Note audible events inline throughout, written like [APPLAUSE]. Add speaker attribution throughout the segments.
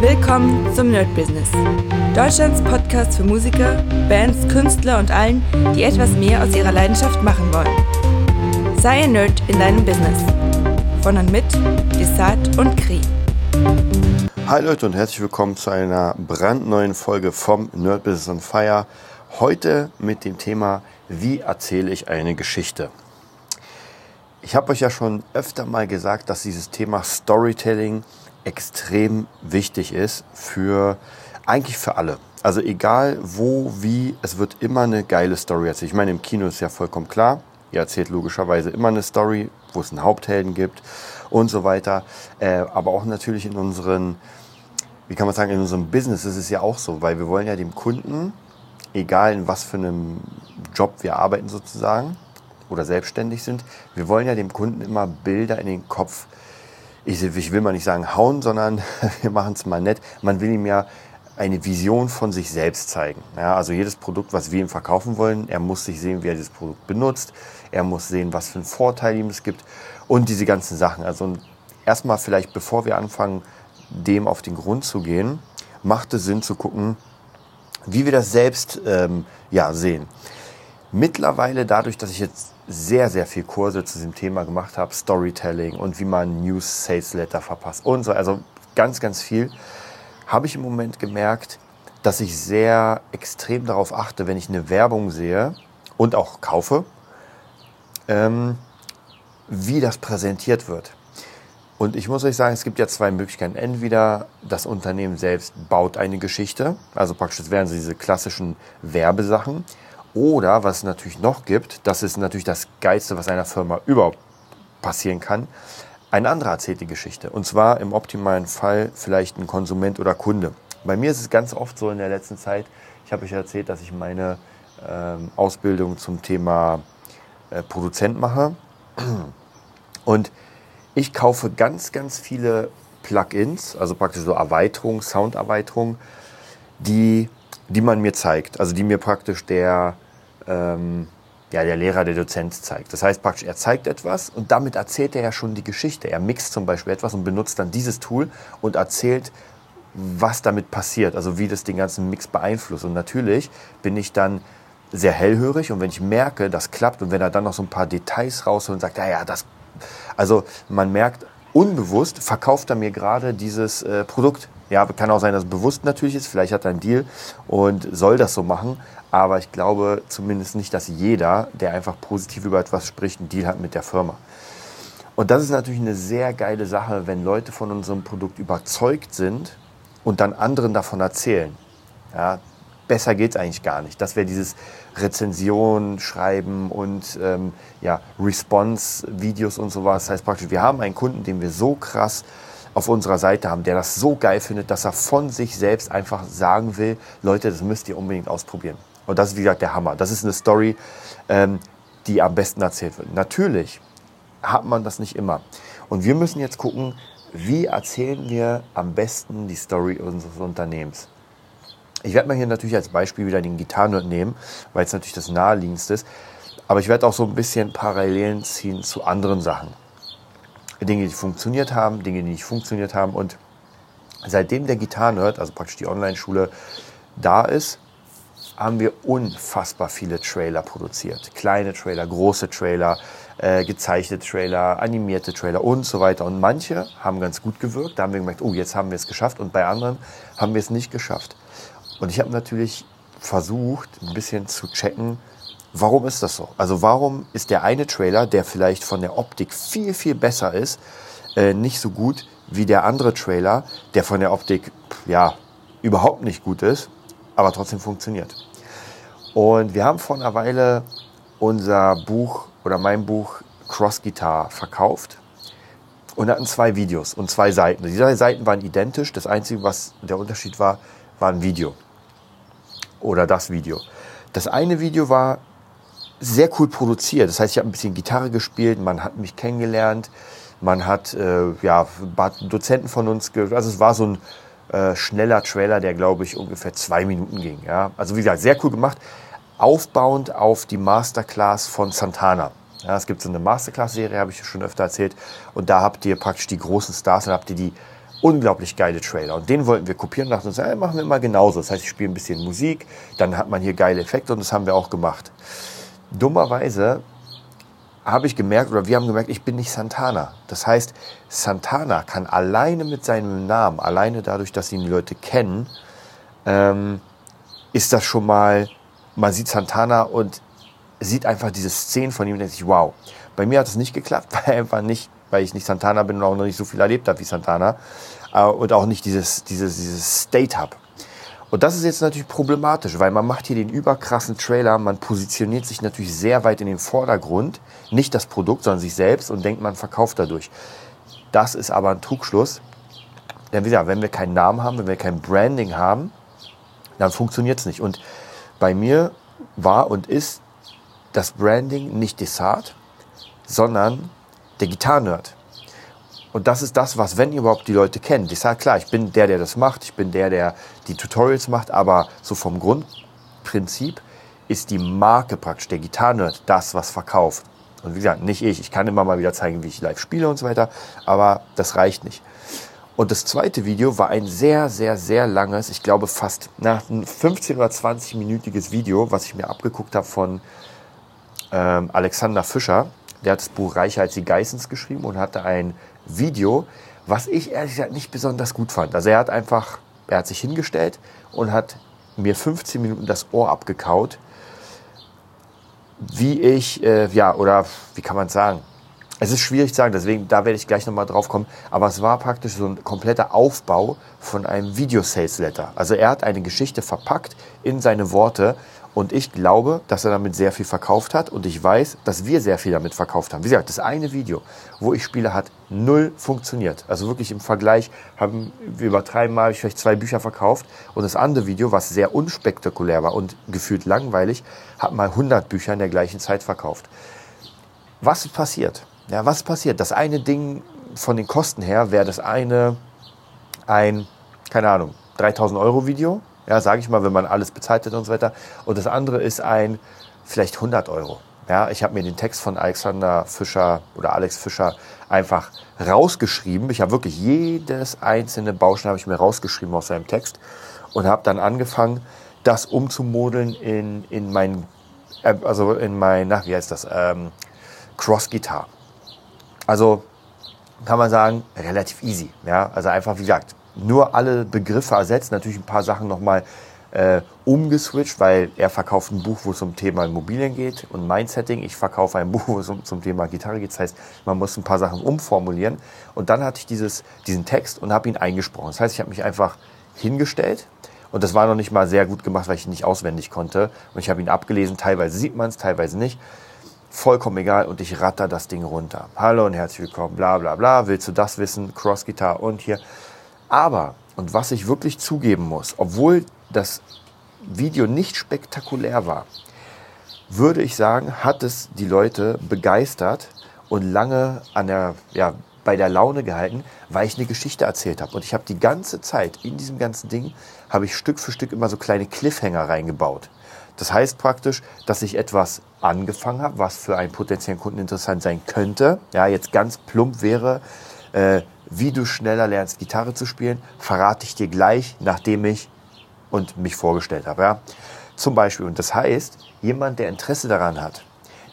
Speaker 1: Willkommen zum Nerd Business. Deutschlands Podcast für Musiker, Bands, Künstler und allen, die etwas mehr aus ihrer Leidenschaft machen wollen. Sei ein Nerd in deinem Business. Von und mit Desart und Kri.
Speaker 2: Hi Leute und herzlich willkommen zu einer brandneuen Folge vom Nerd Business on Fire. Heute mit dem Thema, wie erzähle ich eine Geschichte? Ich habe euch ja schon öfter mal gesagt, dass dieses Thema Storytelling extrem wichtig ist für eigentlich für alle. Also egal wo, wie, es wird immer eine geile Story erzählt. Ich meine, im Kino ist ja vollkommen klar. Ihr erzählt logischerweise immer eine Story, wo es einen Haupthelden gibt und so weiter. Äh, aber auch natürlich in unseren, wie kann man sagen, in unserem Business ist es ja auch so, weil wir wollen ja dem Kunden, egal in was für einem Job wir arbeiten sozusagen oder selbstständig sind, wir wollen ja dem Kunden immer Bilder in den Kopf ich, ich will mal nicht sagen hauen, sondern [LAUGHS] wir machen es mal nett. Man will ihm ja eine Vision von sich selbst zeigen. Ja, also jedes Produkt, was wir ihm verkaufen wollen, er muss sich sehen, wie er dieses Produkt benutzt. Er muss sehen, was für einen Vorteil ihm es gibt und diese ganzen Sachen. Also erstmal vielleicht, bevor wir anfangen, dem auf den Grund zu gehen, macht es Sinn zu gucken, wie wir das selbst ähm, ja, sehen. Mittlerweile, dadurch, dass ich jetzt sehr, sehr viel Kurse zu diesem Thema gemacht habe, Storytelling und wie man News Sales Letter verpasst und so, also ganz, ganz viel, habe ich im Moment gemerkt, dass ich sehr extrem darauf achte, wenn ich eine Werbung sehe und auch kaufe, ähm, wie das präsentiert wird. Und ich muss euch sagen, es gibt ja zwei Möglichkeiten. Entweder das Unternehmen selbst baut eine Geschichte, also praktisch das wären so diese klassischen Werbesachen, oder was es natürlich noch gibt, das ist natürlich das Geilste, was einer Firma überhaupt passieren kann. Ein anderer erzählt die Geschichte. Und zwar im optimalen Fall vielleicht ein Konsument oder Kunde. Bei mir ist es ganz oft so in der letzten Zeit, ich habe euch erzählt, dass ich meine ähm, Ausbildung zum Thema äh, Produzent mache. [CLEARS THROAT] Und ich kaufe ganz, ganz viele Plugins, also praktisch so Erweiterungen, Sounderweiterungen, die, die man mir zeigt. Also die mir praktisch der ähm, ja, der Lehrer, der Dozent zeigt. Das heißt praktisch, er zeigt etwas und damit erzählt er ja schon die Geschichte. Er mixt zum Beispiel etwas und benutzt dann dieses Tool und erzählt, was damit passiert, also wie das den ganzen Mix beeinflusst. Und natürlich bin ich dann sehr hellhörig und wenn ich merke, das klappt und wenn er dann noch so ein paar Details rausholt und sagt, ja, ja, das, also man merkt, unbewusst verkauft er mir gerade dieses äh, Produkt. Ja, kann auch sein, dass es bewusst natürlich ist. Vielleicht hat er einen Deal und soll das so machen. Aber ich glaube zumindest nicht, dass jeder, der einfach positiv über etwas spricht, einen Deal hat mit der Firma. Und das ist natürlich eine sehr geile Sache, wenn Leute von unserem Produkt überzeugt sind und dann anderen davon erzählen. Ja, besser geht es eigentlich gar nicht. Das wäre dieses Rezension schreiben und ähm, ja, Response-Videos und sowas. Das heißt praktisch, wir haben einen Kunden, den wir so krass auf unserer Seite haben, der das so geil findet, dass er von sich selbst einfach sagen will, Leute, das müsst ihr unbedingt ausprobieren. Und das ist, wie gesagt, der Hammer. Das ist eine Story, ähm, die am besten erzählt wird. Natürlich hat man das nicht immer. Und wir müssen jetzt gucken, wie erzählen wir am besten die Story unseres Unternehmens. Ich werde mal hier natürlich als Beispiel wieder den Gitarrenhirt nehmen, weil es natürlich das naheliegendste ist. Aber ich werde auch so ein bisschen Parallelen ziehen zu anderen Sachen. Dinge, die funktioniert haben, Dinge, die nicht funktioniert haben. Und seitdem der Gitarrenhirt, also praktisch die Online-Schule, da ist, haben wir unfassbar viele Trailer produziert. Kleine Trailer, große Trailer, äh, gezeichnete Trailer, animierte Trailer und so weiter. Und manche haben ganz gut gewirkt. Da haben wir gemerkt, oh, jetzt haben wir es geschafft. Und bei anderen haben wir es nicht geschafft. Und ich habe natürlich versucht, ein bisschen zu checken, warum ist das so? Also warum ist der eine Trailer, der vielleicht von der Optik viel, viel besser ist, äh, nicht so gut wie der andere Trailer, der von der Optik ja überhaupt nicht gut ist, aber trotzdem funktioniert. Und wir haben vor einer Weile unser Buch oder mein Buch Cross Guitar verkauft und hatten zwei Videos und zwei Seiten. Die zwei Seiten waren identisch. Das Einzige, was der Unterschied war, war ein Video oder das Video. Das eine Video war sehr cool produziert. Das heißt, ich habe ein bisschen Gitarre gespielt, man hat mich kennengelernt, man hat äh, ja Dozenten von uns, also es war so ein äh, schneller Trailer, der glaube ich ungefähr zwei Minuten ging. Ja? Also wie gesagt, sehr cool gemacht, aufbauend auf die Masterclass von Santana. Ja, es gibt so eine Masterclass-Serie, habe ich schon öfter erzählt, und da habt ihr praktisch die großen Stars und habt ihr die unglaublich geile Trailer. Und den wollten wir kopieren und dachten uns, ja, machen wir mal genauso. Das heißt, ich spiele ein bisschen Musik, dann hat man hier geile Effekte und das haben wir auch gemacht. Dummerweise habe ich gemerkt, oder wir haben gemerkt, ich bin nicht Santana. Das heißt, Santana kann alleine mit seinem Namen, alleine dadurch, dass ihn die Leute kennen, ähm, ist das schon mal, man sieht Santana und sieht einfach diese Szenen von ihm und denkt sich, wow. Bei mir hat es nicht geklappt, [LAUGHS] weil einfach nicht, weil ich nicht Santana bin und auch noch nicht so viel erlebt habe wie Santana äh, und auch nicht dieses, dieses, dieses State habe. Und das ist jetzt natürlich problematisch, weil man macht hier den überkrassen Trailer, man positioniert sich natürlich sehr weit in den Vordergrund, nicht das Produkt, sondern sich selbst und denkt, man verkauft dadurch. Das ist aber ein Trugschluss. Denn wie gesagt, wenn wir keinen Namen haben, wenn wir kein Branding haben, dann funktioniert es nicht. Und bei mir war und ist das Branding nicht Desart, sondern der Gitarrenerd. Und das ist das, was, wenn überhaupt, die Leute kennen. Desart, klar, ich bin der, der das macht, ich bin der, der die Tutorials macht, aber so vom Grundprinzip ist die Marke praktisch, der Gitarrenerd, das, was verkauft. Und wie gesagt, nicht ich. Ich kann immer mal wieder zeigen, wie ich live spiele und so weiter, aber das reicht nicht. Und das zweite Video war ein sehr, sehr, sehr langes, ich glaube fast nach ein 15 oder 20-minütiges Video, was ich mir abgeguckt habe von ähm, Alexander Fischer. Der hat das Buch Reicher als die Geissens geschrieben und hatte ein Video, was ich ehrlich gesagt nicht besonders gut fand. Also er hat einfach, er hat sich hingestellt und hat mir 15 Minuten das Ohr abgekaut, wie ich, äh, ja, oder wie kann man sagen, es ist schwierig zu sagen, deswegen, da werde ich gleich nochmal drauf kommen. Aber es war praktisch so ein kompletter Aufbau von einem Video-Sales-Letter. Also er hat eine Geschichte verpackt in seine Worte. Und ich glaube, dass er damit sehr viel verkauft hat. Und ich weiß, dass wir sehr viel damit verkauft haben. Wie gesagt, das eine Video, wo ich spiele, hat null funktioniert. Also wirklich im Vergleich haben wir übertreiben mal, ich vielleicht zwei Bücher verkauft. Und das andere Video, was sehr unspektakulär war und gefühlt langweilig, hat mal 100 Bücher in der gleichen Zeit verkauft. Was passiert? Ja, was passiert? Das eine Ding von den Kosten her wäre das eine ein, keine Ahnung, 3000 Euro Video, ja, sage ich mal, wenn man alles bezahlt hat und so weiter. Und das andere ist ein vielleicht 100 Euro. Ja, ich habe mir den Text von Alexander Fischer oder Alex Fischer einfach rausgeschrieben. Ich habe wirklich jedes einzelne Baustein habe ich mir rausgeschrieben aus seinem Text und habe dann angefangen, das umzumodeln in, in mein, äh, also in mein, na, wie heißt das, ähm, Cross-Gitar. Also kann man sagen, relativ easy. Ja? Also einfach, wie gesagt, nur alle Begriffe ersetzt, natürlich ein paar Sachen nochmal äh, umgeswitcht, weil er verkauft ein Buch, wo es um Thema Immobilien geht und Mindsetting. Ich verkaufe ein [LAUGHS] Buch, wo es um, zum Thema Gitarre geht. Das heißt, man muss ein paar Sachen umformulieren. Und dann hatte ich dieses, diesen Text und habe ihn eingesprochen. Das heißt, ich habe mich einfach hingestellt und das war noch nicht mal sehr gut gemacht, weil ich ihn nicht auswendig konnte. Und ich habe ihn abgelesen. Teilweise sieht man es, teilweise nicht vollkommen egal und ich ratter das Ding runter. Hallo und herzlich willkommen, bla bla bla, willst du das wissen, Cross Guitar und hier. Aber, und was ich wirklich zugeben muss, obwohl das Video nicht spektakulär war, würde ich sagen, hat es die Leute begeistert und lange an der, ja, bei der Laune gehalten, weil ich eine Geschichte erzählt habe. Und ich habe die ganze Zeit in diesem ganzen Ding, habe ich Stück für Stück immer so kleine Cliffhanger reingebaut. Das heißt praktisch, dass ich etwas angefangen habe, was für einen potenziellen Kunden interessant sein könnte. Ja, jetzt ganz plump wäre, äh, wie du schneller lernst, Gitarre zu spielen, verrate ich dir gleich, nachdem ich und mich vorgestellt habe. Ja? Zum Beispiel. Und das heißt, jemand, der Interesse daran hat,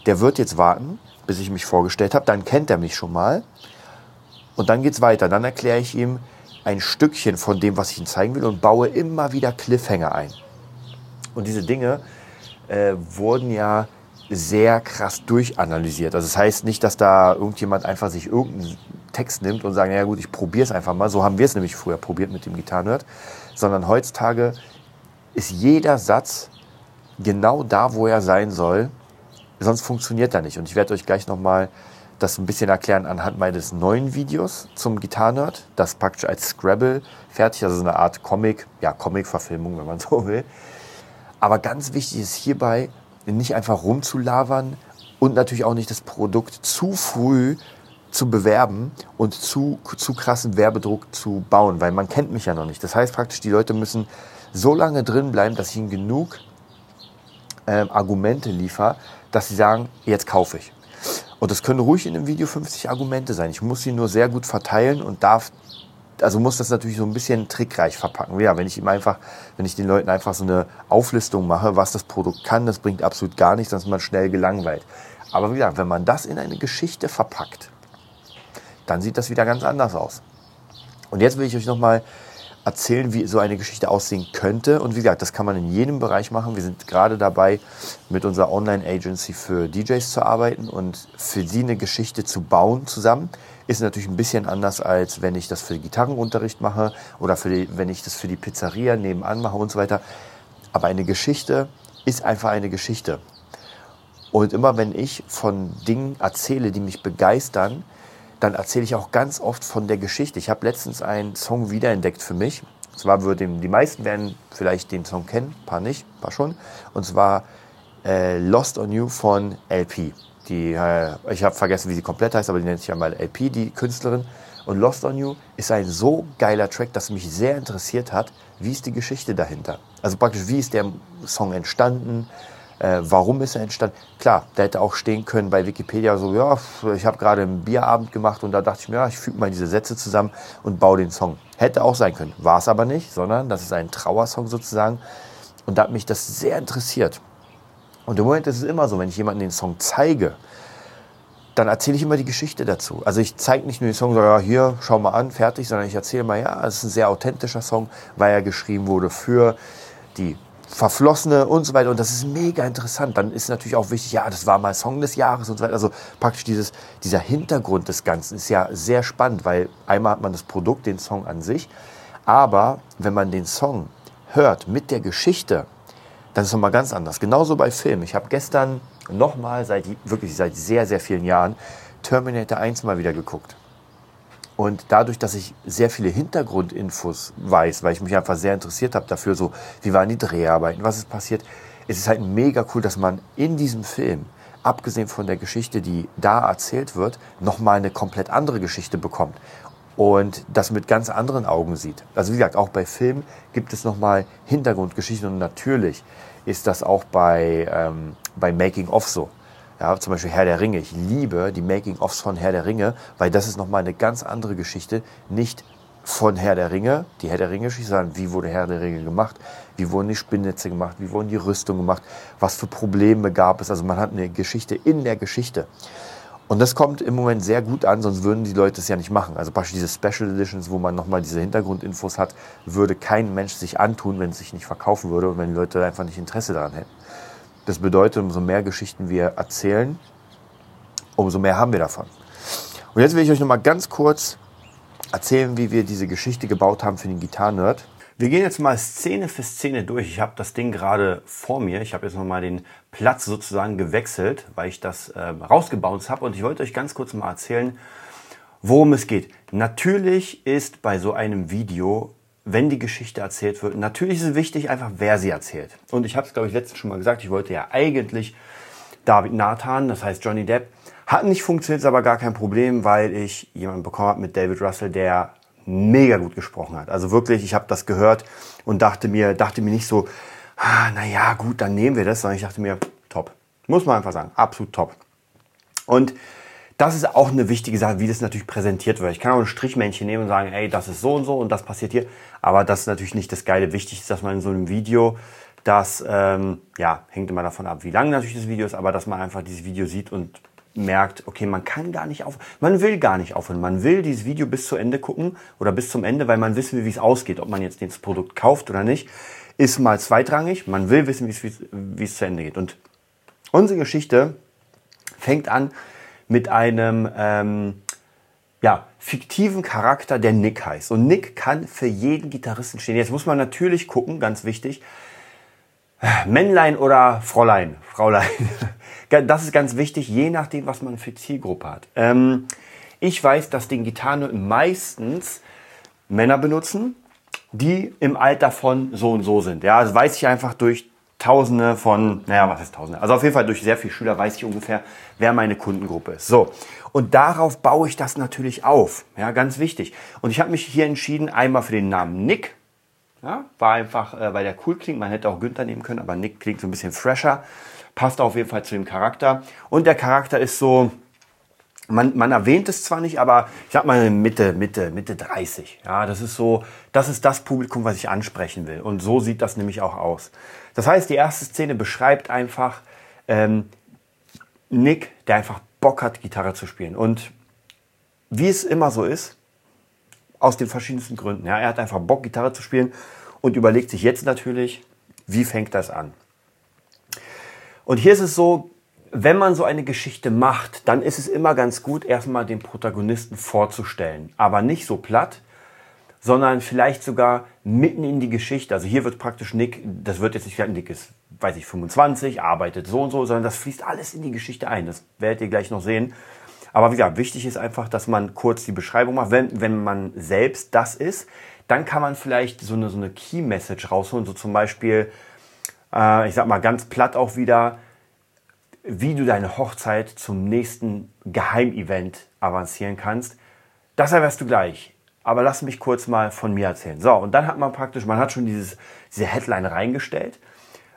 Speaker 2: der wird jetzt warten, bis ich mich vorgestellt habe. Dann kennt er mich schon mal. Und dann geht's weiter. Dann erkläre ich ihm ein Stückchen von dem, was ich ihm zeigen will und baue immer wieder Cliffhanger ein. Und diese Dinge äh, wurden ja sehr krass durchanalysiert. Also das heißt nicht, dass da irgendjemand einfach sich irgendeinen Text nimmt und sagt, ja gut, ich probiere es einfach mal. So haben wir es nämlich früher probiert mit dem Gitarrenhirt. Sondern heutzutage ist jeder Satz genau da, wo er sein soll. Sonst funktioniert er nicht. Und ich werde euch gleich nochmal das ein bisschen erklären anhand meines neuen Videos zum Gitarrenhirt. Das praktisch als Scrabble fertig, also so eine Art Comic, ja Comic-Verfilmung, wenn man [LAUGHS] so will. Aber ganz wichtig ist hierbei, nicht einfach rumzulabern und natürlich auch nicht das Produkt zu früh zu bewerben und zu, zu krassen Werbedruck zu bauen, weil man kennt mich ja noch nicht. Das heißt praktisch, die Leute müssen so lange drin bleiben, dass ich ihnen genug ähm, Argumente liefere, dass sie sagen, jetzt kaufe ich. Und das können ruhig in einem Video 50 Argumente sein. Ich muss sie nur sehr gut verteilen und darf also muss das natürlich so ein bisschen trickreich verpacken. Ja, wenn ich ihm einfach, wenn ich den Leuten einfach so eine Auflistung mache, was das Produkt kann, das bringt absolut gar nichts, dann ist man schnell gelangweilt. Aber wie gesagt, wenn man das in eine Geschichte verpackt, dann sieht das wieder ganz anders aus. Und jetzt will ich euch nochmal erzählen, wie so eine Geschichte aussehen könnte. Und wie gesagt, das kann man in jedem Bereich machen. Wir sind gerade dabei, mit unserer Online-Agency für DJs zu arbeiten und für sie eine Geschichte zu bauen zusammen. Ist natürlich ein bisschen anders, als wenn ich das für Gitarrenunterricht mache oder für die, wenn ich das für die Pizzeria nebenan mache und so weiter. Aber eine Geschichte ist einfach eine Geschichte. Und immer wenn ich von Dingen erzähle, die mich begeistern, dann erzähle ich auch ganz oft von der Geschichte. Ich habe letztens einen Song wiederentdeckt für mich. Und zwar würden die meisten werden vielleicht den Song kennen, paar nicht, paar schon. Und zwar äh, Lost on You von LP. Die, äh, ich habe vergessen, wie sie komplett heißt, aber die nennt sich ja mal LP, die Künstlerin. Und Lost on You ist ein so geiler Track, dass mich sehr interessiert hat, wie ist die Geschichte dahinter. Also praktisch, wie ist der Song entstanden, äh, warum ist er entstanden? Klar, der hätte auch stehen können bei Wikipedia so, ja, ich habe gerade einen Bierabend gemacht und da dachte ich mir, ja, ich füge mal diese Sätze zusammen und baue den Song. Hätte auch sein können, war es aber nicht, sondern das ist ein Trauersong sozusagen. Und da hat mich das sehr interessiert. Und im Moment ist es immer so, wenn ich jemandem den Song zeige, dann erzähle ich immer die Geschichte dazu. Also ich zeige nicht nur den Song, so, ja, hier, schau mal an, fertig, sondern ich erzähle mal, ja, es ist ein sehr authentischer Song, weil er geschrieben wurde für die Verflossene und so weiter. Und das ist mega interessant. Dann ist natürlich auch wichtig, ja, das war mal Song des Jahres und so weiter. Also praktisch dieses, dieser Hintergrund des Ganzen ist ja sehr spannend, weil einmal hat man das Produkt, den Song an sich, aber wenn man den Song hört mit der Geschichte, dann ist es nochmal ganz anders. Genauso bei Film. Ich habe gestern nochmal seit wirklich seit sehr, sehr vielen Jahren Terminator 1 mal wieder geguckt. Und dadurch, dass ich sehr viele Hintergrundinfos weiß, weil ich mich einfach sehr interessiert habe dafür, so wie waren die Dreharbeiten, was ist passiert, ist es halt mega cool, dass man in diesem Film, abgesehen von der Geschichte, die da erzählt wird, nochmal eine komplett andere Geschichte bekommt und das mit ganz anderen Augen sieht. Also wie gesagt, auch bei Filmen gibt es nochmal Hintergrundgeschichten und natürlich ist das auch bei, ähm, bei Making of so. Ja, zum Beispiel Herr der Ringe. Ich liebe die Making-ofs von Herr der Ringe, weil das ist nochmal eine ganz andere Geschichte. Nicht von Herr der Ringe, die Herr der Ringe-Geschichte, sondern wie wurde Herr der Ringe gemacht, wie wurden die Spinnnetze gemacht, wie wurden die Rüstungen gemacht, was für Probleme gab es. Also man hat eine Geschichte in der Geschichte. Und das kommt im Moment sehr gut an, sonst würden die Leute es ja nicht machen. Also praktisch diese Special Editions, wo man nochmal diese Hintergrundinfos hat, würde kein Mensch sich antun, wenn es sich nicht verkaufen würde und wenn die Leute einfach nicht Interesse daran hätten. Das bedeutet, umso mehr Geschichten wir erzählen, umso mehr haben wir davon. Und jetzt will ich euch noch mal ganz kurz erzählen, wie wir diese Geschichte gebaut haben für den Gitarren-Nerd. Wir gehen jetzt mal Szene für Szene durch. Ich habe das Ding gerade vor mir. Ich habe jetzt noch mal den Platz sozusagen gewechselt, weil ich das äh, rausgebaut habe. Und ich wollte euch ganz kurz mal erzählen, worum es geht. Natürlich ist bei so einem Video wenn die Geschichte erzählt wird. Natürlich ist es wichtig, einfach wer sie erzählt. Und ich habe es, glaube ich, letztens schon mal gesagt, ich wollte ja eigentlich David Nathan, das heißt Johnny Depp. Hat nicht funktioniert, ist aber gar kein Problem, weil ich jemanden bekommen habe mit David Russell, der mega gut gesprochen hat. Also wirklich, ich habe das gehört und dachte mir, dachte mir nicht so, ah, naja, gut, dann nehmen wir das, sondern ich dachte mir, top. Muss man einfach sagen, absolut top. Und das ist auch eine wichtige Sache, wie das natürlich präsentiert wird. Ich kann auch ein Strichmännchen nehmen und sagen, ey, das ist so und so und das passiert hier. Aber das ist natürlich nicht das Geile. Wichtig ist, dass man in so einem Video, das ähm, ja, hängt immer davon ab, wie lang natürlich das Video ist, aber dass man einfach dieses Video sieht und merkt, okay, man kann gar nicht auf, man will gar nicht aufhören. Man will dieses Video bis zu Ende gucken oder bis zum Ende, weil man wissen will, wie es ausgeht, ob man jetzt das Produkt kauft oder nicht, ist mal zweitrangig. Man will wissen, wie es zu Ende geht. Und unsere Geschichte fängt an mit einem ähm, ja, fiktiven Charakter, der Nick heißt. Und Nick kann für jeden Gitarristen stehen. Jetzt muss man natürlich gucken, ganz wichtig, Männlein oder Fräulein, Fraulein. [LAUGHS] Das ist ganz wichtig, je nachdem, was man für Zielgruppe hat. Ähm, ich weiß, dass den Gitarren meistens Männer benutzen, die im Alter von so und so sind. Ja, das weiß ich einfach durch Tausende von, naja, was ist Tausende? Also auf jeden Fall durch sehr viele Schüler weiß ich ungefähr, wer meine Kundengruppe ist. So. Und darauf baue ich das natürlich auf. Ja, ganz wichtig. Und ich habe mich hier entschieden, einmal für den Namen Nick. Ja, war einfach, äh, weil der cool klingt. Man hätte auch Günther nehmen können, aber Nick klingt so ein bisschen fresher. Passt auf jeden Fall zu dem Charakter. Und der Charakter ist so, man, man erwähnt es zwar nicht, aber ich sag mal Mitte, Mitte, Mitte 30. Ja, das ist so, das ist das Publikum, was ich ansprechen will. Und so sieht das nämlich auch aus. Das heißt, die erste Szene beschreibt einfach ähm, Nick, der einfach Bock hat, Gitarre zu spielen. Und wie es immer so ist, aus den verschiedensten Gründen. Ja, er hat einfach Bock, Gitarre zu spielen und überlegt sich jetzt natürlich, wie fängt das an? Und hier ist es so, wenn man so eine Geschichte macht, dann ist es immer ganz gut, erstmal den Protagonisten vorzustellen. Aber nicht so platt, sondern vielleicht sogar mitten in die Geschichte. Also hier wird praktisch Nick, das wird jetzt nicht Nick ist, weiß ich, 25, arbeitet so und so, sondern das fließt alles in die Geschichte ein. Das werdet ihr gleich noch sehen. Aber wie gesagt, wichtig ist einfach, dass man kurz die Beschreibung macht. Wenn, wenn man selbst das ist, dann kann man vielleicht so eine, so eine Key Message rausholen. So zum Beispiel, äh, ich sag mal ganz platt auch wieder, wie du deine Hochzeit zum nächsten Geheimevent avancieren kannst. Das erfährst du gleich. Aber lass mich kurz mal von mir erzählen. So, und dann hat man praktisch, man hat schon dieses, diese Headline reingestellt,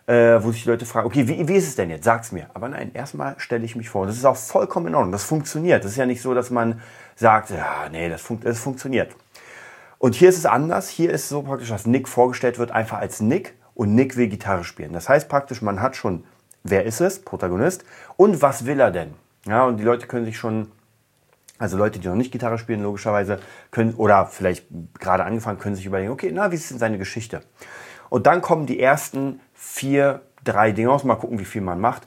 Speaker 2: äh, wo sich die Leute fragen, okay, wie, wie ist es denn jetzt? Sag's mir. Aber nein, erstmal stelle ich mich vor. Und das ist auch vollkommen in Ordnung. Das funktioniert. Das ist ja nicht so, dass man sagt, ja, nee, das, fun das funktioniert. Und hier ist es anders. Hier ist es so praktisch, dass Nick vorgestellt wird, einfach als Nick und Nick will Gitarre spielen. Das heißt praktisch, man hat schon wer ist es, Protagonist, und was will er denn? Ja, und die Leute können sich schon, also Leute, die noch nicht Gitarre spielen, logischerweise, können, oder vielleicht gerade angefangen, können sich überlegen, okay, na, wie ist denn seine Geschichte? Und dann kommen die ersten vier, drei Dinge aus, mal gucken, wie viel man macht,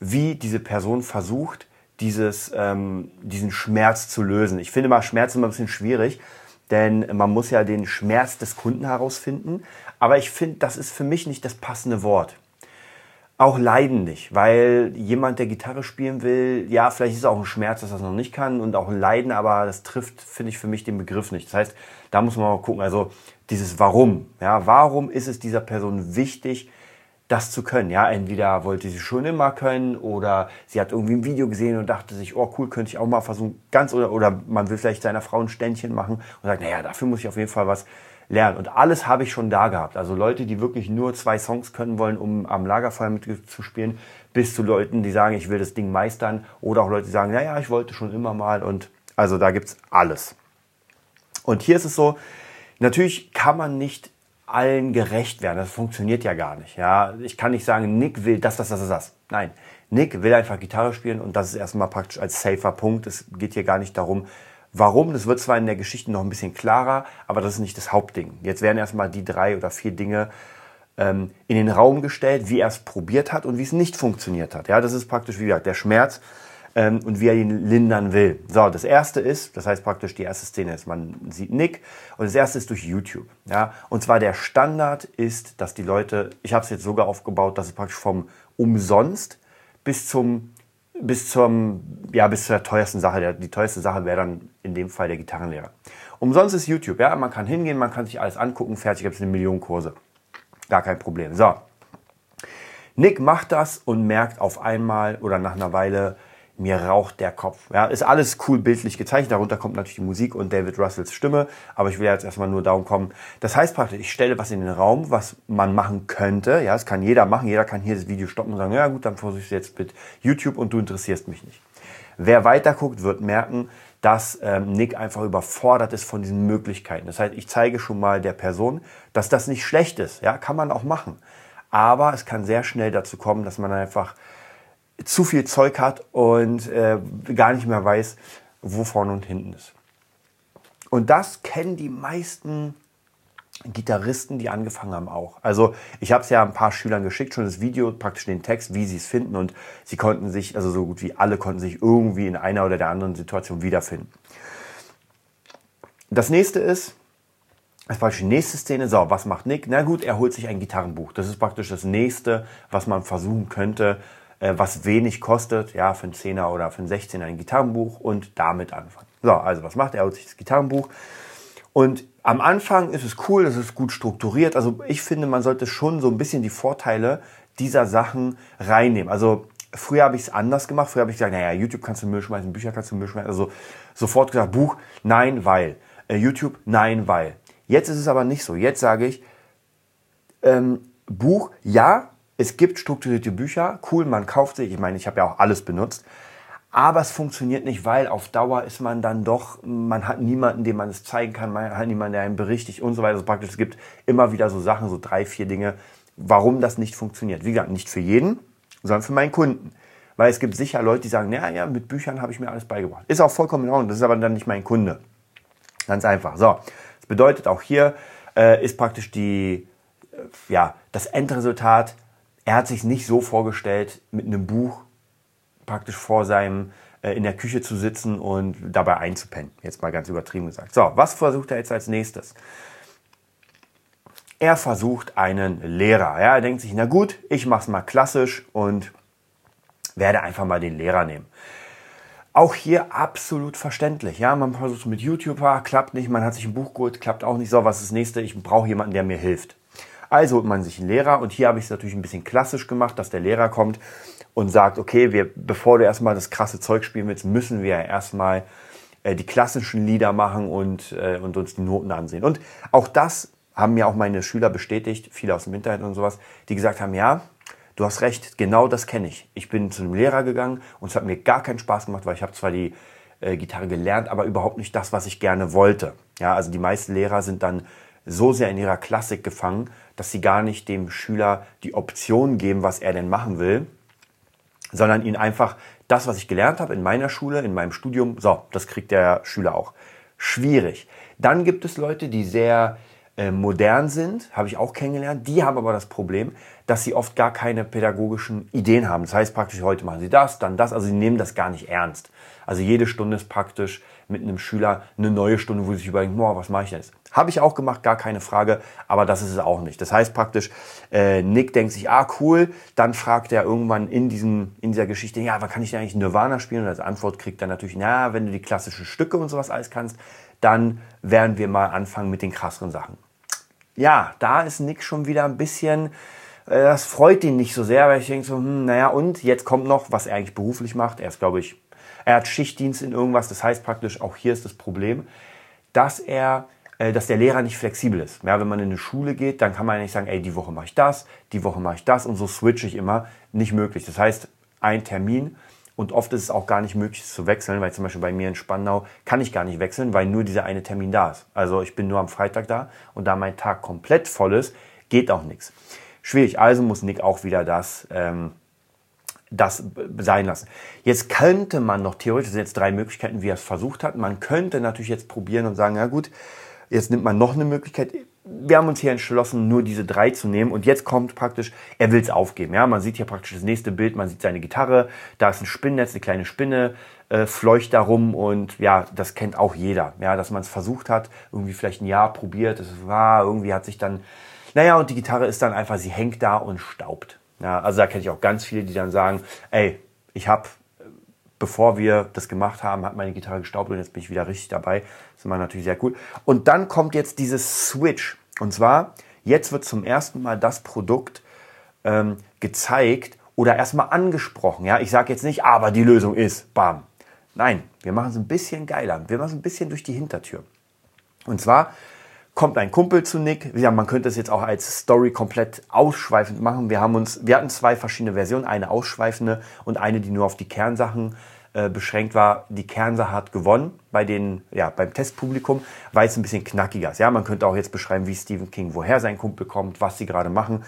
Speaker 2: wie diese Person versucht, dieses, ähm, diesen Schmerz zu lösen. Ich finde mal Schmerz immer ein bisschen schwierig, denn man muss ja den Schmerz des Kunden herausfinden. Aber ich finde, das ist für mich nicht das passende Wort auch leiden nicht, weil jemand, der Gitarre spielen will, ja, vielleicht ist es auch ein Schmerz, dass er es noch nicht kann und auch ein Leiden, aber das trifft, finde ich, für mich den Begriff nicht. Das heißt, da muss man mal gucken, also dieses Warum, ja, warum ist es dieser Person wichtig, das zu können? Ja, entweder wollte sie schon immer können oder sie hat irgendwie ein Video gesehen und dachte sich, oh cool, könnte ich auch mal versuchen, ganz oder, oder man will vielleicht seiner Frau ein Ständchen machen und sagt, naja, dafür muss ich auf jeden Fall was lernen. Und alles habe ich schon da gehabt. Also Leute, die wirklich nur zwei Songs können wollen, um am Lagerfeuer mitzuspielen, bis zu Leuten, die sagen, ich will das Ding meistern. Oder auch Leute, die sagen, naja, ich wollte schon immer mal. Und also da gibt's alles. Und hier ist es so, natürlich kann man nicht allen gerecht werden. Das funktioniert ja gar nicht. Ja, ich kann nicht sagen, Nick will das, das, das, das. Nein, Nick will einfach Gitarre spielen und das ist erstmal praktisch als safer Punkt. Es geht hier gar nicht darum, Warum? Das wird zwar in der Geschichte noch ein bisschen klarer, aber das ist nicht das Hauptding. Jetzt werden erstmal die drei oder vier Dinge ähm, in den Raum gestellt, wie er es probiert hat und wie es nicht funktioniert hat. Ja, das ist praktisch, wie gesagt, der Schmerz ähm, und wie er ihn lindern will. So, das erste ist, das heißt praktisch die erste Szene ist, man sieht Nick und das erste ist durch YouTube. Ja, und zwar der Standard ist, dass die Leute, ich habe es jetzt sogar aufgebaut, dass es praktisch vom umsonst bis zum bis zum, ja, bis zur teuersten Sache. Die teuerste Sache wäre dann in dem Fall der Gitarrenlehrer. Umsonst ist YouTube, ja, man kann hingehen, man kann sich alles angucken, fertig gibt es eine Million Kurse. Gar kein Problem. So. Nick macht das und merkt auf einmal oder nach einer Weile, mir raucht der Kopf. Ja, ist alles cool bildlich gezeichnet. Darunter kommt natürlich die Musik und David Russells Stimme. Aber ich will jetzt erstmal nur darum kommen. Das heißt praktisch, ich stelle was in den Raum, was man machen könnte. Ja, das kann jeder machen. Jeder kann hier das Video stoppen und sagen, ja gut, dann versuche ich es jetzt mit YouTube und du interessierst mich nicht. Wer weiter guckt, wird merken, dass ähm, Nick einfach überfordert ist von diesen Möglichkeiten. Das heißt, ich zeige schon mal der Person, dass das nicht schlecht ist. Ja, kann man auch machen. Aber es kann sehr schnell dazu kommen, dass man einfach zu viel Zeug hat und äh, gar nicht mehr weiß, wo vorne und hinten ist. Und das kennen die meisten Gitarristen, die angefangen haben, auch. Also ich habe es ja ein paar Schülern geschickt, schon das Video, praktisch den Text, wie sie es finden und sie konnten sich, also so gut wie alle konnten sich irgendwie in einer oder der anderen Situation wiederfinden. Das nächste ist, das war die nächste Szene. So, was macht Nick? Na gut, er holt sich ein Gitarrenbuch. Das ist praktisch das nächste, was man versuchen könnte, was wenig kostet, ja, für einen Zehner oder für einen 16 ein Gitarrenbuch und damit anfangen. So, also was macht er? Er holt sich das Gitarrenbuch und am Anfang ist es cool, es ist gut strukturiert. Also ich finde, man sollte schon so ein bisschen die Vorteile dieser Sachen reinnehmen. Also früher habe ich es anders gemacht. Früher habe ich gesagt, naja, YouTube kannst du Müll schmeißen, Bücher kannst du Müll schmeißen. Also sofort gesagt, Buch, nein, weil. Äh, YouTube, nein, weil. Jetzt ist es aber nicht so. Jetzt sage ich, ähm, Buch, ja, es gibt strukturierte Bücher, cool, man kauft sich, ich meine, ich habe ja auch alles benutzt, Aber es funktioniert nicht, weil auf Dauer ist man dann doch, man hat niemanden, dem man es zeigen kann, man hat niemanden, der einen berichtigt und so weiter. Also praktisch, es gibt immer wieder so Sachen, so drei, vier Dinge, warum das nicht funktioniert. Wie gesagt, nicht für jeden, sondern für meinen Kunden. Weil es gibt sicher Leute, die sagen, naja, ja, mit Büchern habe ich mir alles beigebracht. Ist auch vollkommen in Ordnung, das ist aber dann nicht mein Kunde. Ganz einfach. So, das bedeutet auch hier äh, ist praktisch die, äh, ja, das Endresultat. Er hat sich nicht so vorgestellt, mit einem Buch praktisch vor seinem äh, in der Küche zu sitzen und dabei einzupennen. Jetzt mal ganz übertrieben gesagt. So, was versucht er jetzt als nächstes? Er versucht einen Lehrer. Ja, er denkt sich, na gut, ich mach's mal klassisch und werde einfach mal den Lehrer nehmen. Auch hier absolut verständlich. Ja, man versucht es mit YouTube, ah, klappt nicht, man hat sich ein Buch geholt, klappt auch nicht. So, was ist das nächste? Ich brauche jemanden, der mir hilft. Also holt man sich einen Lehrer und hier habe ich es natürlich ein bisschen klassisch gemacht, dass der Lehrer kommt und sagt, okay, wir, bevor du erstmal das krasse Zeug spielen willst, müssen wir erstmal äh, die klassischen Lieder machen und, äh, und uns die Noten ansehen. Und auch das haben mir auch meine Schüler bestätigt, viele aus dem Internet und sowas, die gesagt haben, ja, Du hast recht, genau das kenne ich. Ich bin zu einem Lehrer gegangen und es hat mir gar keinen Spaß gemacht, weil ich habe zwar die äh, Gitarre gelernt, aber überhaupt nicht das, was ich gerne wollte. Ja, also die meisten Lehrer sind dann so sehr in ihrer Klassik gefangen, dass sie gar nicht dem Schüler die Option geben, was er denn machen will, sondern ihn einfach das, was ich gelernt habe in meiner Schule, in meinem Studium, so, das kriegt der Schüler auch. Schwierig. Dann gibt es Leute, die sehr äh, modern sind, habe ich auch kennengelernt. Die haben aber das Problem, dass sie oft gar keine pädagogischen Ideen haben. Das heißt praktisch, heute machen sie das, dann das. Also sie nehmen das gar nicht ernst. Also jede Stunde ist praktisch mit einem Schüler eine neue Stunde, wo sie sich überlegen, boah, was mache ich jetzt? Habe ich auch gemacht, gar keine Frage, aber das ist es auch nicht. Das heißt praktisch, äh, Nick denkt sich, ah cool, dann fragt er irgendwann in, diesem, in dieser Geschichte, ja, wann kann ich denn eigentlich Nirvana spielen? Und als Antwort kriegt er natürlich, na, wenn du die klassischen Stücke und sowas alles kannst, dann werden wir mal anfangen mit den krasseren Sachen. Ja, da ist Nick schon wieder ein bisschen, äh, das freut ihn nicht so sehr, weil ich denke so, hm, naja, und jetzt kommt noch, was er eigentlich beruflich macht. Er ist, glaube ich, er hat Schichtdienst in irgendwas. Das heißt praktisch, auch hier ist das Problem, dass er äh, dass der Lehrer nicht flexibel ist. Ja, wenn man in eine Schule geht, dann kann man nicht sagen, ey, die Woche mache ich das, die Woche mache ich das und so switche ich immer. Nicht möglich. Das heißt, ein Termin und oft ist es auch gar nicht möglich zu wechseln, weil zum Beispiel bei mir in Spandau kann ich gar nicht wechseln, weil nur dieser eine Termin da ist. Also ich bin nur am Freitag da und da mein Tag komplett voll ist, geht auch nichts. Schwierig. Also muss Nick auch wieder das, ähm, das sein lassen. Jetzt könnte man noch theoretisch, das sind jetzt drei Möglichkeiten, wie er es versucht hat. Man könnte natürlich jetzt probieren und sagen, ja gut, jetzt nimmt man noch eine Möglichkeit wir haben uns hier entschlossen, nur diese drei zu nehmen. Und jetzt kommt praktisch, er will es aufgeben. Ja, man sieht hier praktisch das nächste Bild, man sieht seine Gitarre, da ist ein Spinnnetz, eine kleine Spinne, äh, fleucht darum und ja, das kennt auch jeder. Ja, dass man es versucht hat, irgendwie vielleicht ein Jahr probiert, es war, irgendwie hat sich dann, naja, und die Gitarre ist dann einfach, sie hängt da und staubt. Ja, also da kenne ich auch ganz viele, die dann sagen, ey, ich habe bevor wir das gemacht haben, hat meine Gitarre gestaubt und jetzt bin ich wieder richtig dabei. Das ist immer natürlich sehr cool. Und dann kommt jetzt dieses Switch. Und zwar, jetzt wird zum ersten Mal das Produkt ähm, gezeigt oder erstmal angesprochen. Ja, ich sage jetzt nicht, aber die Lösung ist, bam. Nein, wir machen es ein bisschen geiler. Wir machen es ein bisschen durch die Hintertür. Und zwar kommt ein Kumpel zu Nick. Ja, man könnte es jetzt auch als Story komplett ausschweifend machen. Wir haben uns, wir hatten zwei verschiedene Versionen, eine ausschweifende und eine, die nur auf die Kernsachen äh, beschränkt war. Die Kernsache hat gewonnen bei den, ja, beim Testpublikum, weil es ein bisschen knackiger ist. Ja, man könnte auch jetzt beschreiben, wie Stephen King, woher sein Kumpel kommt, was sie gerade machen.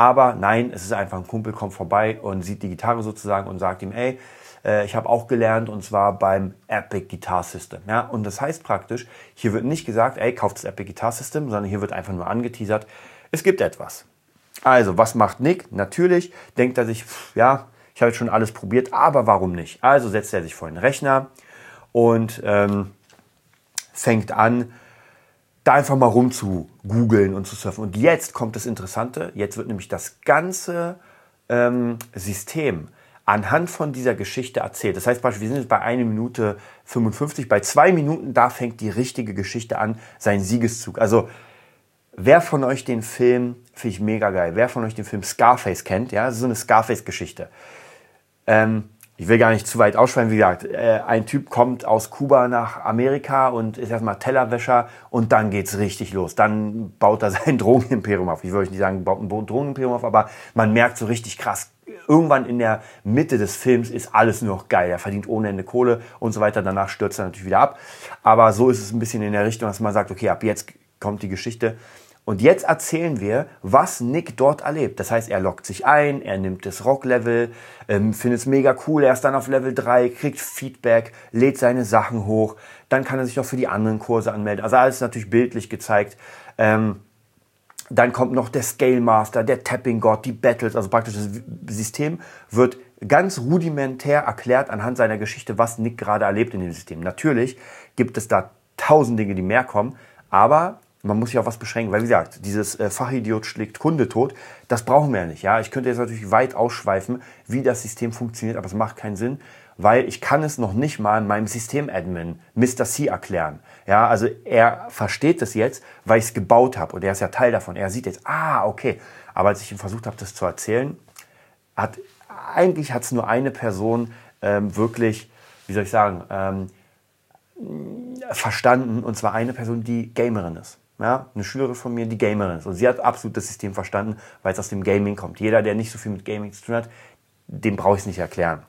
Speaker 2: Aber nein, es ist einfach ein Kumpel kommt vorbei und sieht die Gitarre sozusagen und sagt ihm, ey, äh, ich habe auch gelernt und zwar beim Epic Guitar System. Ja? Und das heißt praktisch, hier wird nicht gesagt, ey, kauft das Epic Guitar System, sondern hier wird einfach nur angeteasert, es gibt etwas. Also, was macht Nick? Natürlich denkt er sich, pff, ja, ich habe schon alles probiert, aber warum nicht? Also setzt er sich vor den Rechner und ähm, fängt an, da einfach mal rum zu googeln und zu surfen. Und jetzt kommt das Interessante, jetzt wird nämlich das ganze ähm, System anhand von dieser Geschichte erzählt. Das heißt, wir sind jetzt bei 1 Minute 55, bei 2 Minuten, da fängt die richtige Geschichte an, sein Siegeszug. Also, wer von euch den Film, finde ich mega geil, wer von euch den Film Scarface kennt, ja, das ist so eine Scarface-Geschichte. Ähm, ich will gar nicht zu weit ausschweifen, wie gesagt, äh, ein Typ kommt aus Kuba nach Amerika und ist erstmal Tellerwäscher und dann geht's richtig los. Dann baut er [LAUGHS] sein Drogenimperium auf. Ich würde nicht sagen, baut ein Drogenimperium auf, aber man merkt so richtig krass, Irgendwann in der Mitte des Films ist alles nur noch geil. Er verdient ohne Ende Kohle und so weiter. Danach stürzt er natürlich wieder ab. Aber so ist es ein bisschen in der Richtung, dass man sagt, okay, ab jetzt kommt die Geschichte. Und jetzt erzählen wir, was Nick dort erlebt. Das heißt, er lockt sich ein, er nimmt das Rock-Level, ähm, findet es mega cool, er ist dann auf Level 3, kriegt Feedback, lädt seine Sachen hoch, dann kann er sich noch für die anderen Kurse anmelden. Also alles natürlich bildlich gezeigt. Ähm, dann kommt noch der Scale Master, der Tapping God, die Battles, also praktisch das System wird ganz rudimentär erklärt anhand seiner Geschichte, was Nick gerade erlebt in dem System. Natürlich gibt es da tausend Dinge, die mehr kommen, aber man muss sich auf was beschränken, weil wie gesagt, dieses äh, Fachidiot schlägt Kunde tot, das brauchen wir ja nicht. Ja? Ich könnte jetzt natürlich weit ausschweifen, wie das System funktioniert, aber es macht keinen Sinn, weil ich kann es noch nicht mal meinem Systemadmin Mr. C erklären. Ja, also er versteht das jetzt, weil ich es gebaut habe und er ist ja Teil davon. Er sieht jetzt, ah, okay. Aber als ich ihm versucht habe, das zu erzählen, hat eigentlich hat es nur eine Person ähm, wirklich, wie soll ich sagen, ähm, verstanden und zwar eine Person, die Gamerin ist. Ja, eine Schülerin von mir, die Gamerin ist. Und sie hat absolut das System verstanden, weil es aus dem Gaming kommt. Jeder, der nicht so viel mit Gaming zu tun hat, dem brauche ich es nicht erklären.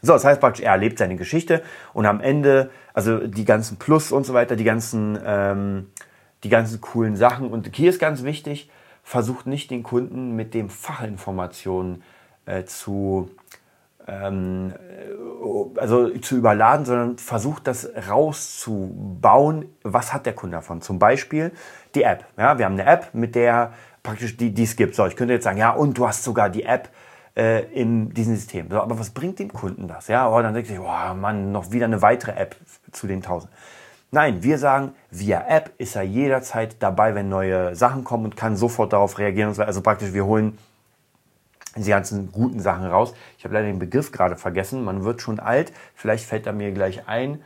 Speaker 2: So, das heißt praktisch, er erlebt seine Geschichte und am Ende, also die ganzen Plus und so weiter, die ganzen, ähm, die ganzen coolen Sachen. Und hier ist ganz wichtig, versucht nicht den Kunden mit dem Fachinformationen äh, zu, ähm, äh, also zu überladen, sondern versucht das rauszubauen. Was hat der Kunde davon? Zum Beispiel die App. Ja, wir haben eine App, mit der praktisch die, die es gibt. So, ich könnte jetzt sagen, ja, und du hast sogar die App äh, in diesem System. So, aber was bringt dem Kunden das? Ja, oh, dann denkt sich, oh Mann, noch wieder eine weitere App zu den 1000. Nein, wir sagen, via App ist er jederzeit dabei, wenn neue Sachen kommen und kann sofort darauf reagieren. Also praktisch, wir holen die ganzen guten Sachen raus. Ich habe leider den Begriff gerade vergessen. Man wird schon alt. Vielleicht fällt er mir gleich ein.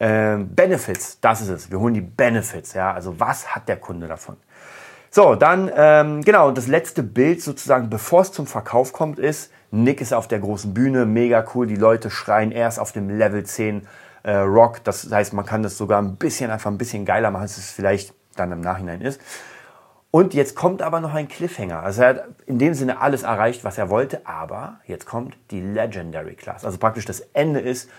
Speaker 2: Ähm, Benefits, das ist es. Wir holen die Benefits. Ja, also was hat der Kunde davon? So, dann, ähm, genau, das letzte Bild sozusagen, bevor es zum Verkauf kommt, ist, Nick ist auf der großen Bühne, mega cool, die Leute schreien erst auf dem Level 10 äh, Rock, das heißt, man kann das sogar ein bisschen, einfach ein bisschen geiler machen, als es vielleicht dann im Nachhinein ist. Und jetzt kommt aber noch ein Cliffhanger. Also er hat in dem Sinne alles erreicht, was er wollte, aber jetzt kommt die Legendary Class. Also praktisch das Ende ist,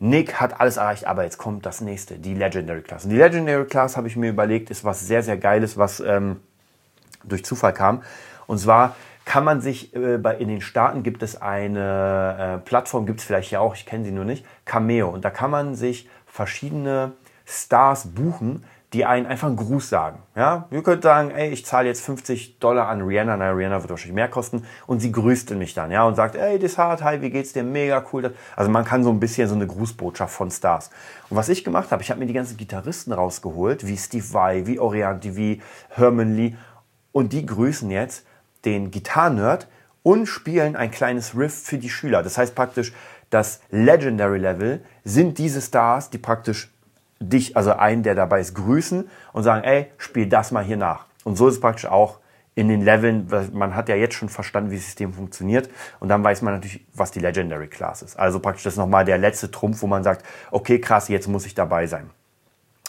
Speaker 2: Nick hat alles erreicht, aber jetzt kommt das nächste, die Legendary Class. Und die Legendary Class, habe ich mir überlegt, ist was sehr, sehr Geiles, was ähm, durch Zufall kam. Und zwar kann man sich, äh, bei, in den Staaten gibt es eine äh, Plattform, gibt es vielleicht ja auch, ich kenne sie nur nicht, Cameo. Und da kann man sich verschiedene Stars buchen, die einen einfach einen Gruß sagen. Ja, ihr könnt sagen, ey, ich zahle jetzt 50 Dollar an Rihanna, na, Rihanna wird wahrscheinlich mehr kosten, und sie grüßt mich dann, ja, und sagt, ey, Desart, hi, wie geht's dir, mega cool. Also man kann so ein bisschen so eine Grußbotschaft von Stars. Und was ich gemacht habe, ich habe mir die ganzen Gitarristen rausgeholt, wie Steve Vai, wie Orianti, wie Herman Lee, und die grüßen jetzt den Gitarrenerd und spielen ein kleines Riff für die Schüler. Das heißt praktisch, das Legendary Level sind diese Stars, die praktisch dich, also einen, der dabei ist, grüßen und sagen, ey, spiel das mal hier nach. Und so ist es praktisch auch in den Leveln, man hat ja jetzt schon verstanden, wie das System funktioniert und dann weiß man natürlich, was die Legendary Class ist. Also praktisch das ist nochmal der letzte Trumpf, wo man sagt, okay, krass, jetzt muss ich dabei sein.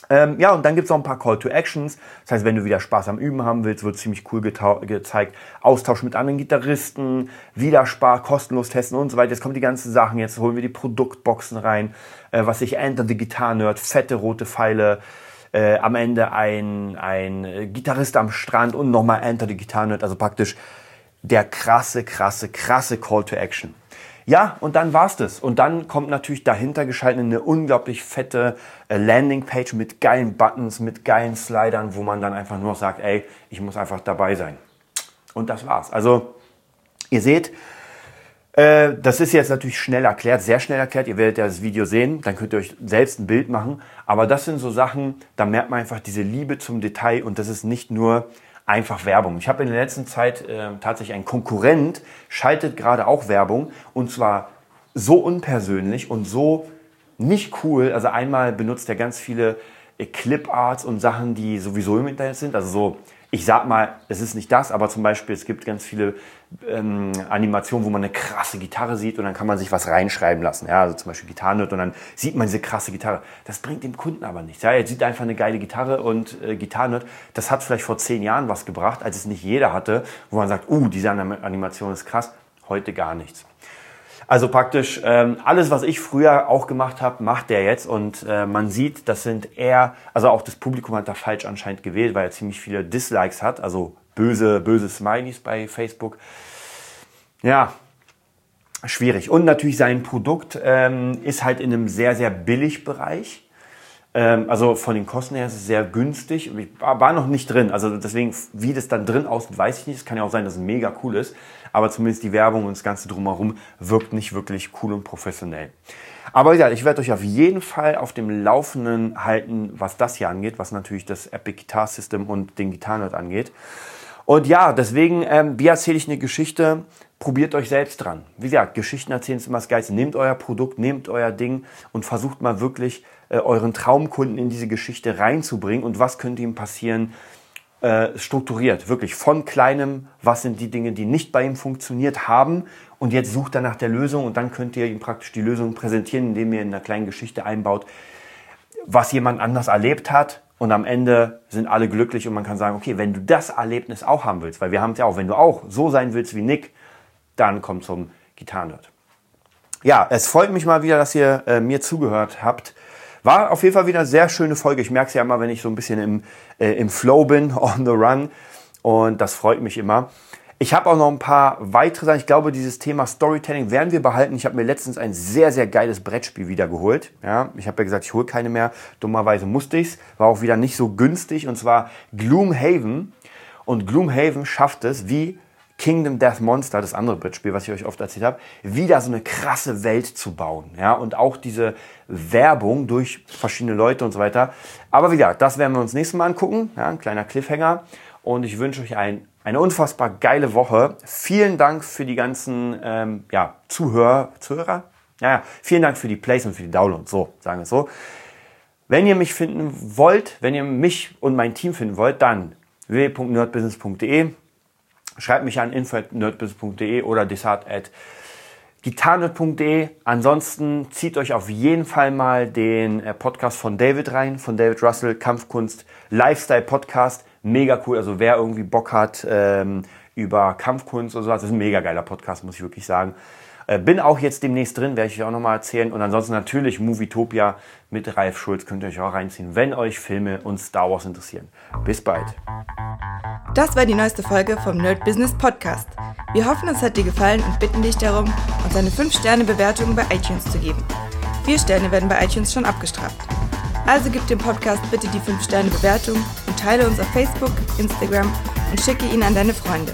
Speaker 2: Ähm, ja, und dann gibt es noch ein paar Call to Actions. Das heißt, wenn du wieder Spaß am Üben haben willst, wird ziemlich cool gezeigt. Austausch mit anderen Gitarristen, Widerspar, kostenlos testen und so weiter. Jetzt kommen die ganzen Sachen. Jetzt holen wir die Produktboxen rein. Äh, was ich Enter the Guitar Nerd, fette rote Pfeile. Äh, am Ende ein, ein Gitarrist am Strand und nochmal Enter the Guitar Nerd. Also praktisch der krasse, krasse, krasse Call to Action. Ja, und dann war's das. Und dann kommt natürlich dahinter geschaltet eine unglaublich fette äh, Landingpage mit geilen Buttons, mit geilen Slidern, wo man dann einfach nur sagt, ey, ich muss einfach dabei sein. Und das war's. Also, ihr seht, äh, das ist jetzt natürlich schnell erklärt, sehr schnell erklärt. Ihr werdet ja das Video sehen, dann könnt ihr euch selbst ein Bild machen. Aber das sind so Sachen, da merkt man einfach diese Liebe zum Detail und das ist nicht nur einfach Werbung. Ich habe in der letzten Zeit äh, tatsächlich ein Konkurrent, schaltet gerade auch Werbung und zwar so unpersönlich und so nicht cool. Also einmal benutzt er ganz viele Clip-Arts und Sachen, die sowieso im Internet sind. Also so ich sag mal, es ist nicht das, aber zum Beispiel, es gibt ganz viele ähm, Animationen, wo man eine krasse Gitarre sieht und dann kann man sich was reinschreiben lassen. Ja, also zum Beispiel Gitarrenot und dann sieht man diese krasse Gitarre. Das bringt dem Kunden aber nichts. Ja, er sieht einfach eine geile Gitarre und äh, Gitarrenot. Das hat vielleicht vor zehn Jahren was gebracht, als es nicht jeder hatte, wo man sagt, uh, diese Animation ist krass. heute gar nichts. Also praktisch ähm, alles, was ich früher auch gemacht habe, macht der jetzt und äh, man sieht, das sind eher, also auch das Publikum hat da falsch anscheinend gewählt, weil er ziemlich viele Dislikes hat, also böse, böse Smileys bei Facebook. Ja, schwierig. Und natürlich sein Produkt ähm, ist halt in einem sehr, sehr billig Bereich. Ähm, also von den Kosten her ist es sehr günstig. Ich war noch nicht drin. Also deswegen, wie das dann drin aussieht, weiß ich nicht. Es kann ja auch sein, dass es mega cool ist. Aber zumindest die Werbung und das Ganze drumherum wirkt nicht wirklich cool und professionell. Aber ja, ich werde euch auf jeden Fall auf dem Laufenden halten, was das hier angeht, was natürlich das Epic Guitar System und den Gitarrenort angeht. Und ja, deswegen, ähm, wie erzähle ich eine Geschichte? Probiert euch selbst dran. Wie gesagt, Geschichten erzählen ist immer das Geilste. Nehmt euer Produkt, nehmt euer Ding und versucht mal wirklich äh, euren Traumkunden in diese Geschichte reinzubringen und was könnte ihm passieren, äh, strukturiert, wirklich von kleinem, was sind die Dinge, die nicht bei ihm funktioniert haben und jetzt sucht er nach der Lösung und dann könnt ihr ihm praktisch die Lösung präsentieren, indem ihr in einer kleinen Geschichte einbaut, was jemand anders erlebt hat und am Ende sind alle glücklich und man kann sagen, okay, wenn du das Erlebnis auch haben willst, weil wir haben es ja auch, wenn du auch so sein willst wie Nick, dann komm zum Gitarrenhirt. Ja, es freut mich mal wieder, dass ihr äh, mir zugehört habt. War auf jeden Fall wieder eine sehr schöne Folge. Ich merke es ja immer, wenn ich so ein bisschen im, äh, im Flow bin, [LAUGHS] on the run. Und das freut mich immer. Ich habe auch noch ein paar weitere Sachen. Ich glaube, dieses Thema Storytelling werden wir behalten. Ich habe mir letztens ein sehr, sehr geiles Brettspiel wiedergeholt. Ja, ich habe ja gesagt, ich hole keine mehr. Dummerweise musste ich es. War auch wieder nicht so günstig. Und zwar Gloomhaven. Und Gloomhaven schafft es, wie Kingdom Death Monster, das andere Brettspiel, was ich euch oft erzählt habe, wieder so eine krasse Welt zu bauen. Ja, und auch diese Werbung durch verschiedene Leute und so weiter. Aber wie gesagt, das werden wir uns nächstes Mal angucken. Ja, ein kleiner Cliffhanger. Und ich wünsche euch ein, eine unfassbar geile Woche. Vielen Dank für die ganzen ähm, ja, Zuhörer. Zuhörer? Ja, ja, vielen Dank für die Plays und für die Downloads. So, sagen wir es so. Wenn ihr mich finden wollt, wenn ihr mich und mein Team finden wollt, dann www.nerdbusiness.de Schreibt mich an info.nerdbusiness.de oder desart.gitarnerd.de. Ansonsten zieht euch auf jeden Fall mal den äh, Podcast von David rein, von David Russell, Kampfkunst, Lifestyle Podcast. Mega cool. Also wer irgendwie Bock hat ähm, über Kampfkunst oder sowas, das ist ein mega geiler Podcast, muss ich wirklich sagen. Äh, bin auch jetzt demnächst drin, werde ich euch auch nochmal erzählen. Und ansonsten natürlich Movietopia mit Ralf Schulz könnt ihr euch auch reinziehen, wenn euch Filme und Star Wars interessieren. Bis bald.
Speaker 1: Das war die neueste Folge vom Nerd Business Podcast. Wir hoffen, es hat dir gefallen und bitten dich darum, uns eine 5-Sterne-Bewertung bei iTunes zu geben. Vier Sterne werden bei iTunes schon abgestraft. Also gib dem Podcast bitte die 5-Sterne-Bewertung und teile uns auf Facebook, Instagram und schicke ihn an deine Freunde.